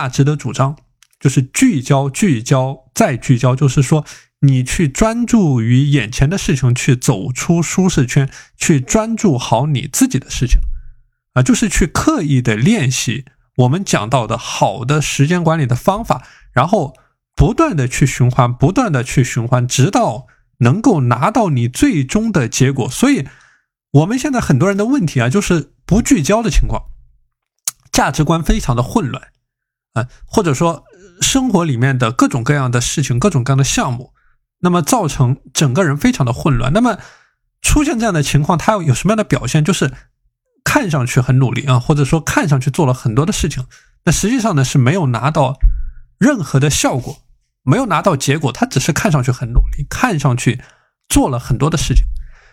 价值的主张，就是聚焦、聚焦再聚焦，就是说你去专注于眼前的事情，去走出舒适圈，去专注好你自己的事情，啊，就是去刻意的练习我们讲到的好的时间管理的方法，然后不断的去循环，不断的去循环，直到能够拿到你最终的结果。所以，我们现在很多人的问题啊，就是不聚焦的情况。价值观非常的混乱，啊，或者说生活里面的各种各样的事情、各种各样的项目，那么造成整个人非常的混乱。那么出现这样的情况，他有什么样的表现？就是看上去很努力啊，或者说看上去做了很多的事情，那实际上呢是没有拿到任何的效果，没有拿到结果，他只是看上去很努力，看上去做了很多的事情。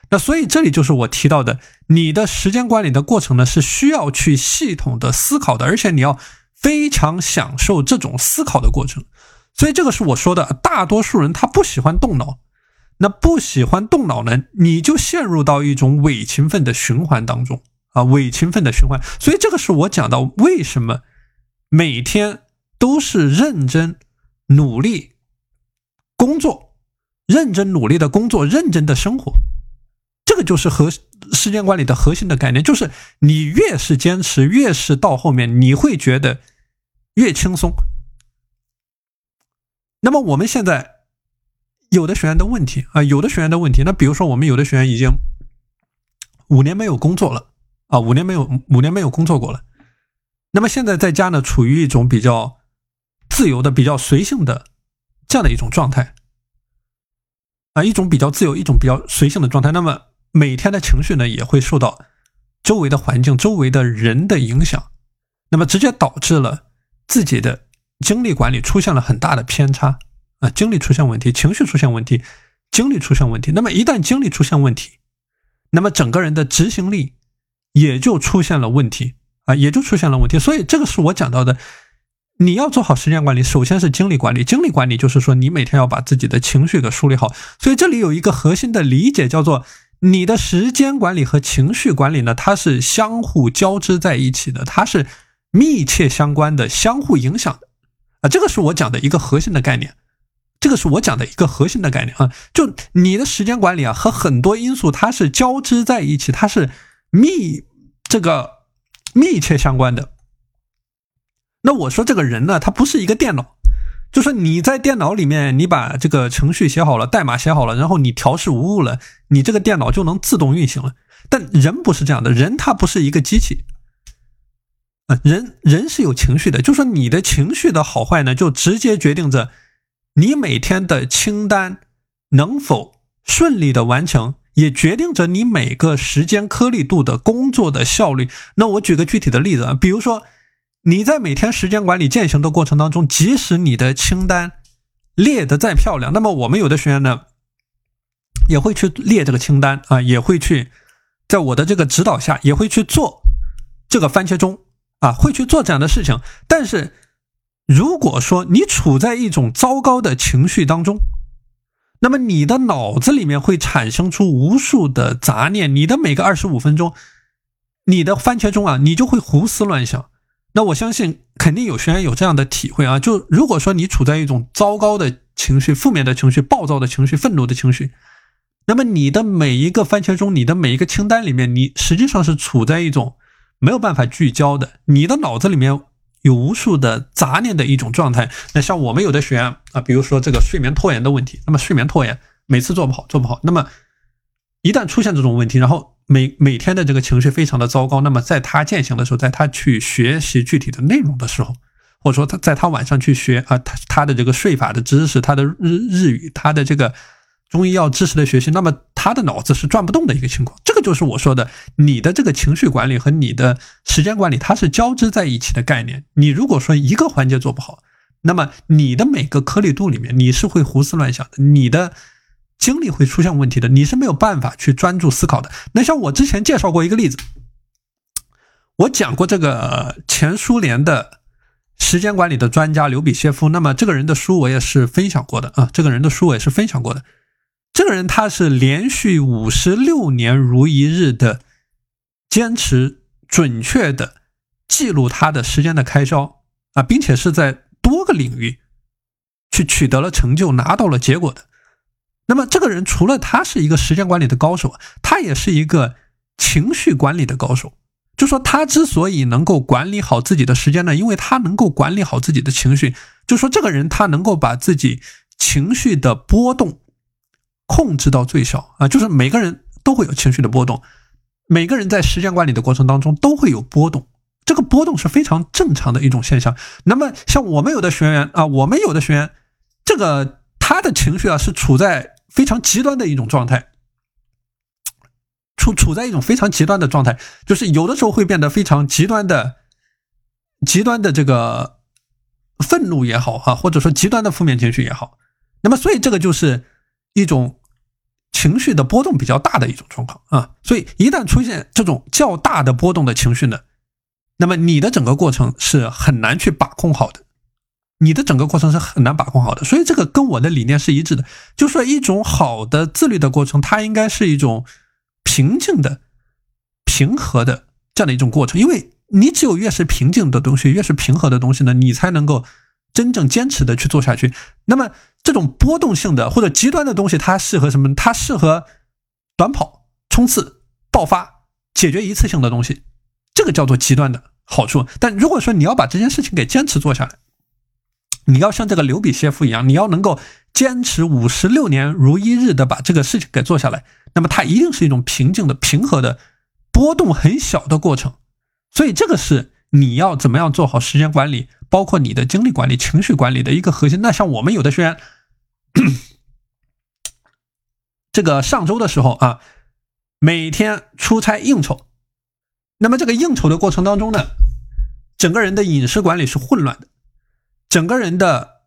那所以这里就是我提到的，你的时间管理的过程呢，是需要去系统的思考的，而且你要非常享受这种思考的过程。所以这个是我说的，大多数人他不喜欢动脑，那不喜欢动脑呢，你就陷入到一种伪勤奋的循环当中啊，伪勤奋的循环。所以这个是我讲到为什么每天都是认真努力工作，认真努力的工作，认真的生活。这个就是核时间管理的核心的概念，就是你越是坚持，越是到后面你会觉得越轻松。那么我们现在有的学员的问题啊，有的学员的问题，那比如说我们有的学员已经五年没有工作了啊，五年没有五年没有工作过了，那么现在在家呢，处于一种比较自由的、比较随性的这样的一种状态啊，一种比较自由、一种比较随性的状态，那么。每天的情绪呢，也会受到周围的环境、周围的人的影响，那么直接导致了自己的精力管理出现了很大的偏差啊，精力出现问题，情绪出现问题，精力出现问题。那么一旦精力出现问题，那么整个人的执行力也就出现了问题啊，也就出现了问题。所以这个是我讲到的，你要做好时间管理，首先是精力管理。精力管理就是说，你每天要把自己的情绪给梳理好。所以这里有一个核心的理解，叫做。你的时间管理和情绪管理呢，它是相互交织在一起的，它是密切相关的，相互影响的啊。这个是我讲的一个核心的概念，这个是我讲的一个核心的概念啊。就你的时间管理啊，和很多因素它是交织在一起，它是密这个密切相关的。那我说这个人呢，他不是一个电脑。就是你在电脑里面，你把这个程序写好了，代码写好了，然后你调试无误了，你这个电脑就能自动运行了。但人不是这样的，人他不是一个机器啊，人人是有情绪的。就说你的情绪的好坏呢，就直接决定着你每天的清单能否顺利的完成，也决定着你每个时间颗粒度的工作的效率。那我举个具体的例子啊，比如说。你在每天时间管理践行的过程当中，即使你的清单列的再漂亮，那么我们有的学员呢，也会去列这个清单啊，也会去在我的这个指导下，也会去做这个番茄钟啊，会去做这样的事情。但是，如果说你处在一种糟糕的情绪当中，那么你的脑子里面会产生出无数的杂念，你的每个二十五分钟，你的番茄钟啊，你就会胡思乱想。那我相信肯定有学员有这样的体会啊，就如果说你处在一种糟糕的情绪、负面的情绪、暴躁的情绪、愤怒的情绪，那么你的每一个番茄钟、你的每一个清单里面，你实际上是处在一种没有办法聚焦的，你的脑子里面有无数的杂念的一种状态。那像我们有的学员啊，比如说这个睡眠拖延的问题，那么睡眠拖延每次做不好，做不好，那么一旦出现这种问题，然后。每每天的这个情绪非常的糟糕，那么在他践行的时候，在他去学习具体的内容的时候，或者说他在他晚上去学啊，他他的这个税法的知识，他的日日语，他的这个中医药知识的学习，那么他的脑子是转不动的一个情况。这个就是我说的，你的这个情绪管理和你的时间管理，它是交织在一起的概念。你如果说一个环节做不好，那么你的每个颗粒度里面，你是会胡思乱想的，你的。精力会出现问题的，你是没有办法去专注思考的。那像我之前介绍过一个例子，我讲过这个前苏联的时间管理的专家刘比歇夫。那么这个人的书我也是分享过的啊，这个人的书我也是分享过的。这个人他是连续五十六年如一日的坚持准确的记录他的时间的开销啊，并且是在多个领域去取得了成就、拿到了结果的。那么，这个人除了他是一个时间管理的高手，他也是一个情绪管理的高手。就说他之所以能够管理好自己的时间呢，因为他能够管理好自己的情绪。就说这个人他能够把自己情绪的波动控制到最小啊，就是每个人都会有情绪的波动，每个人在时间管理的过程当中都会有波动，这个波动是非常正常的一种现象。那么像我们有的学员啊，我们有的学员，这个他的情绪啊是处在非常极端的一种状态。处处在一种非常极端的状态，就是有的时候会变得非常极端的、极端的这个愤怒也好啊，或者说极端的负面情绪也好。那么，所以这个就是一种情绪的波动比较大的一种状况啊。所以，一旦出现这种较大的波动的情绪呢，那么你的整个过程是很难去把控好的，你的整个过程是很难把控好的。所以，这个跟我的理念是一致的，就说一种好的自律的过程，它应该是一种。平静的、平和的这样的一种过程，因为你只有越是平静的东西，越是平和的东西呢，你才能够真正坚持的去做下去。那么，这种波动性的或者极端的东西，它适合什么？它适合短跑、冲刺、爆发、解决一次性的东西，这个叫做极端的好处。但如果说你要把这件事情给坚持做下来，你要像这个刘比歇夫一样，你要能够坚持五十六年如一日的把这个事情给做下来。那么它一定是一种平静的、平和的、波动很小的过程，所以这个是你要怎么样做好时间管理，包括你的精力管理、情绪管理的一个核心。那像我们有的学员，这个上周的时候啊，每天出差应酬，那么这个应酬的过程当中呢，整个人的饮食管理是混乱的，整个人的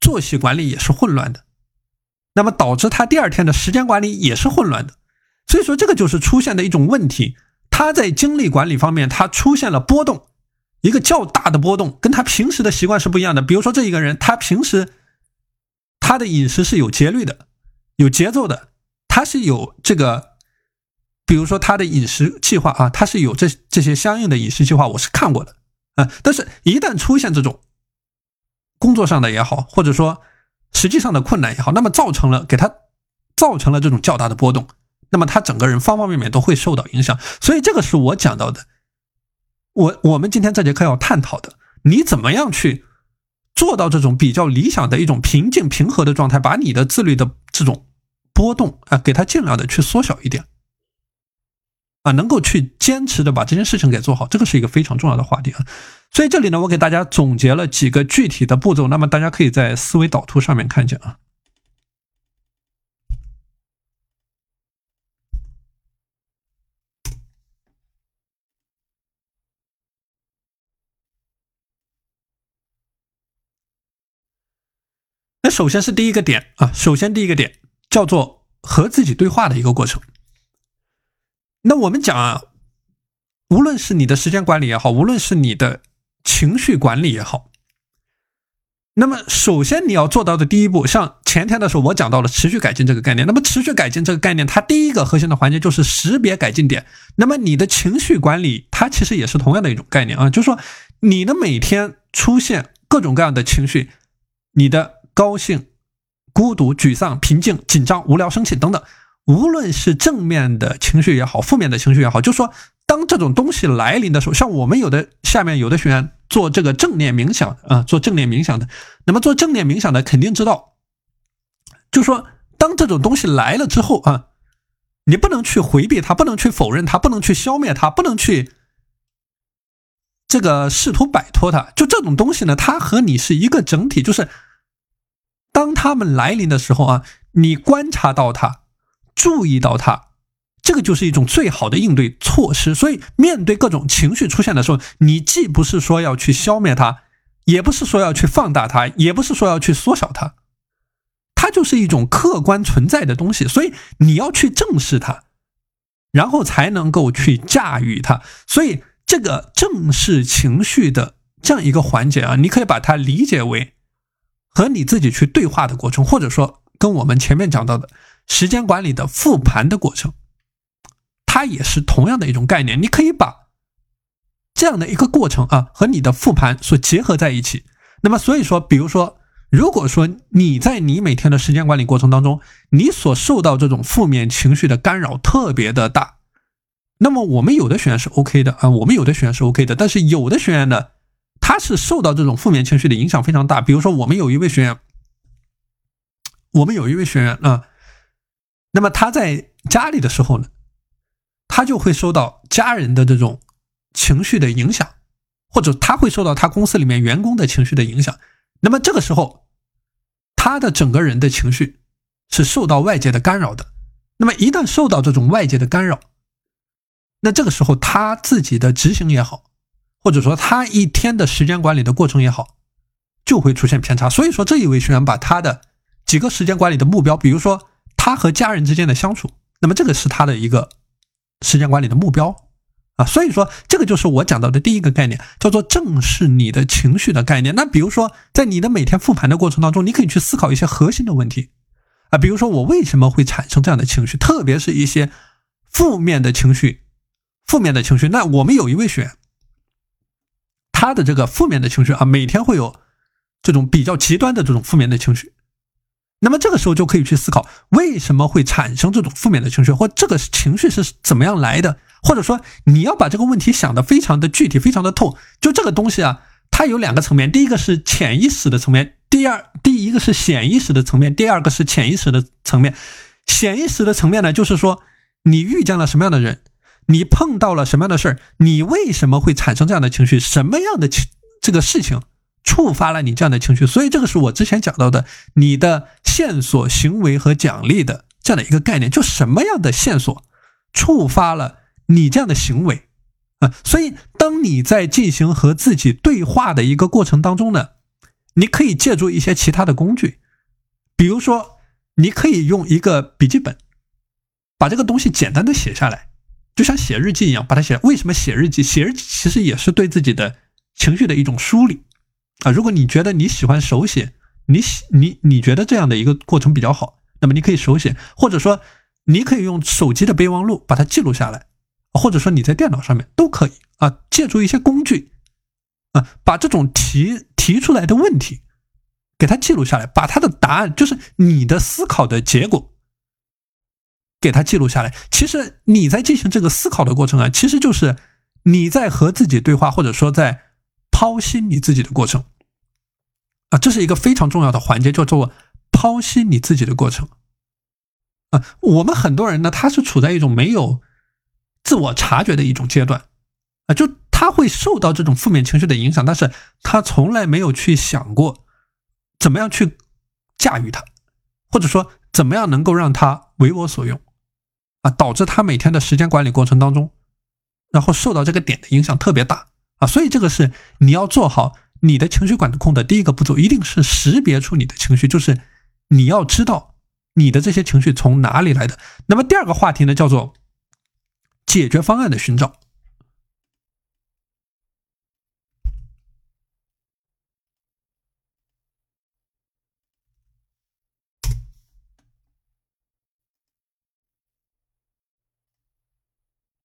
作息管理也是混乱的。那么导致他第二天的时间管理也是混乱的，所以说这个就是出现的一种问题。他在精力管理方面，他出现了波动，一个较大的波动，跟他平时的习惯是不一样的。比如说这一个人，他平时他的饮食是有节律的，有节奏的，他是有这个，比如说他的饮食计划啊，他是有这这些相应的饮食计划，我是看过的啊。但是，一旦出现这种工作上的也好，或者说，实际上的困难也好，那么造成了给他造成了这种较大的波动，那么他整个人方方面面都会受到影响。所以这个是我讲到的，我我们今天这节课要探讨的，你怎么样去做到这种比较理想的一种平静平和的状态，把你的自律的这种波动啊，给它尽量的去缩小一点。啊，能够去坚持的把这件事情给做好，这个是一个非常重要的话题啊。所以这里呢，我给大家总结了几个具体的步骤，那么大家可以在思维导图上面看见啊。那首先是第一个点啊，首先第一个点叫做和自己对话的一个过程。那我们讲啊，无论是你的时间管理也好，无论是你的情绪管理也好，那么首先你要做到的第一步，像前天的时候我讲到了持续改进这个概念。那么持续改进这个概念，它第一个核心的环节就是识别改进点。那么你的情绪管理，它其实也是同样的一种概念啊，就是说你的每天出现各种各样的情绪，你的高兴、孤独、沮丧、平静、紧张、无聊、生气等等。无论是正面的情绪也好，负面的情绪也好，就说，当这种东西来临的时候，像我们有的下面有的学员做这个正念冥想啊，做正念冥想的，那么做正念冥想的肯定知道，就说当这种东西来了之后啊，你不能去回避它，不能去否认它，不能去消灭它，不能去这个试图摆脱它。就这种东西呢，它和你是一个整体，就是当他们来临的时候啊，你观察到它。注意到它，这个就是一种最好的应对措施。所以，面对各种情绪出现的时候，你既不是说要去消灭它，也不是说要去放大它，也不是说要去缩小它，它就是一种客观存在的东西。所以，你要去正视它，然后才能够去驾驭它。所以，这个正视情绪的这样一个环节啊，你可以把它理解为和你自己去对话的过程，或者说跟我们前面讲到的。时间管理的复盘的过程，它也是同样的一种概念。你可以把这样的一个过程啊，和你的复盘所结合在一起。那么，所以说，比如说，如果说你在你每天的时间管理过程当中，你所受到这种负面情绪的干扰特别的大，那么我们有的学员是 OK 的啊，我们有的学员是 OK 的，但是有的学员呢，他是受到这种负面情绪的影响非常大。比如说，我们有一位学员，我们有一位学员啊，那么他在家里的时候呢，他就会受到家人的这种。情绪的影响，或者他会受到他公司里面员工的情绪的影响，那么这个时候，他的整个人的情绪是受到外界的干扰的。那么一旦受到这种外界的干扰，那这个时候他自己的执行也好，或者说他一天的时间管理的过程也好，就会出现偏差。所以说这一位学员把他的几个时间管理的目标，比如说他和家人之间的相处，那么这个是他的一个时间管理的目标。啊，所以说这个就是我讲到的第一个概念，叫做正视你的情绪的概念。那比如说，在你的每天复盘的过程当中，你可以去思考一些核心的问题啊，比如说我为什么会产生这样的情绪，特别是一些负面的情绪，负面的情绪。那我们有一位学员，他的这个负面的情绪啊，每天会有这种比较极端的这种负面的情绪。那么这个时候就可以去思考，为什么会产生这种负面的情绪，或这个情绪是怎么样来的？或者说，你要把这个问题想得非常的具体，非常的透。就这个东西啊，它有两个层面，第一个是潜意识的层面，第二，第一个是显意识的层面，第二个是潜意识的层面。显意识的层面呢，就是说你遇见了什么样的人，你碰到了什么样的事儿，你为什么会产生这样的情绪，什么样的情这个事情触发了你这样的情绪。所以这个是我之前讲到的，你的线索、行为和奖励的这样的一个概念，就什么样的线索触发了。你这样的行为，啊，所以当你在进行和自己对话的一个过程当中呢，你可以借助一些其他的工具，比如说，你可以用一个笔记本，把这个东西简单的写下来，就像写日记一样，把它写。为什么写日记？写日记其实也是对自己的情绪的一种梳理啊。如果你觉得你喜欢手写，你喜你你觉得这样的一个过程比较好，那么你可以手写，或者说你可以用手机的备忘录把它记录下来。或者说你在电脑上面都可以啊，借助一些工具啊，把这种提提出来的问题给它记录下来，把它的答案，就是你的思考的结果，给它记录下来。其实你在进行这个思考的过程啊，其实就是你在和自己对话，或者说在剖析你自己的过程啊，这是一个非常重要的环节，叫做剖析你自己的过程啊。我们很多人呢，他是处在一种没有。自我察觉的一种阶段，啊，就他会受到这种负面情绪的影响，但是他从来没有去想过怎么样去驾驭它，或者说怎么样能够让它为我所用，啊，导致他每天的时间管理过程当中，然后受到这个点的影响特别大，啊，所以这个是你要做好你的情绪管控的第一个步骤，一定是识别出你的情绪，就是你要知道你的这些情绪从哪里来的。那么第二个话题呢，叫做。解决方案的寻找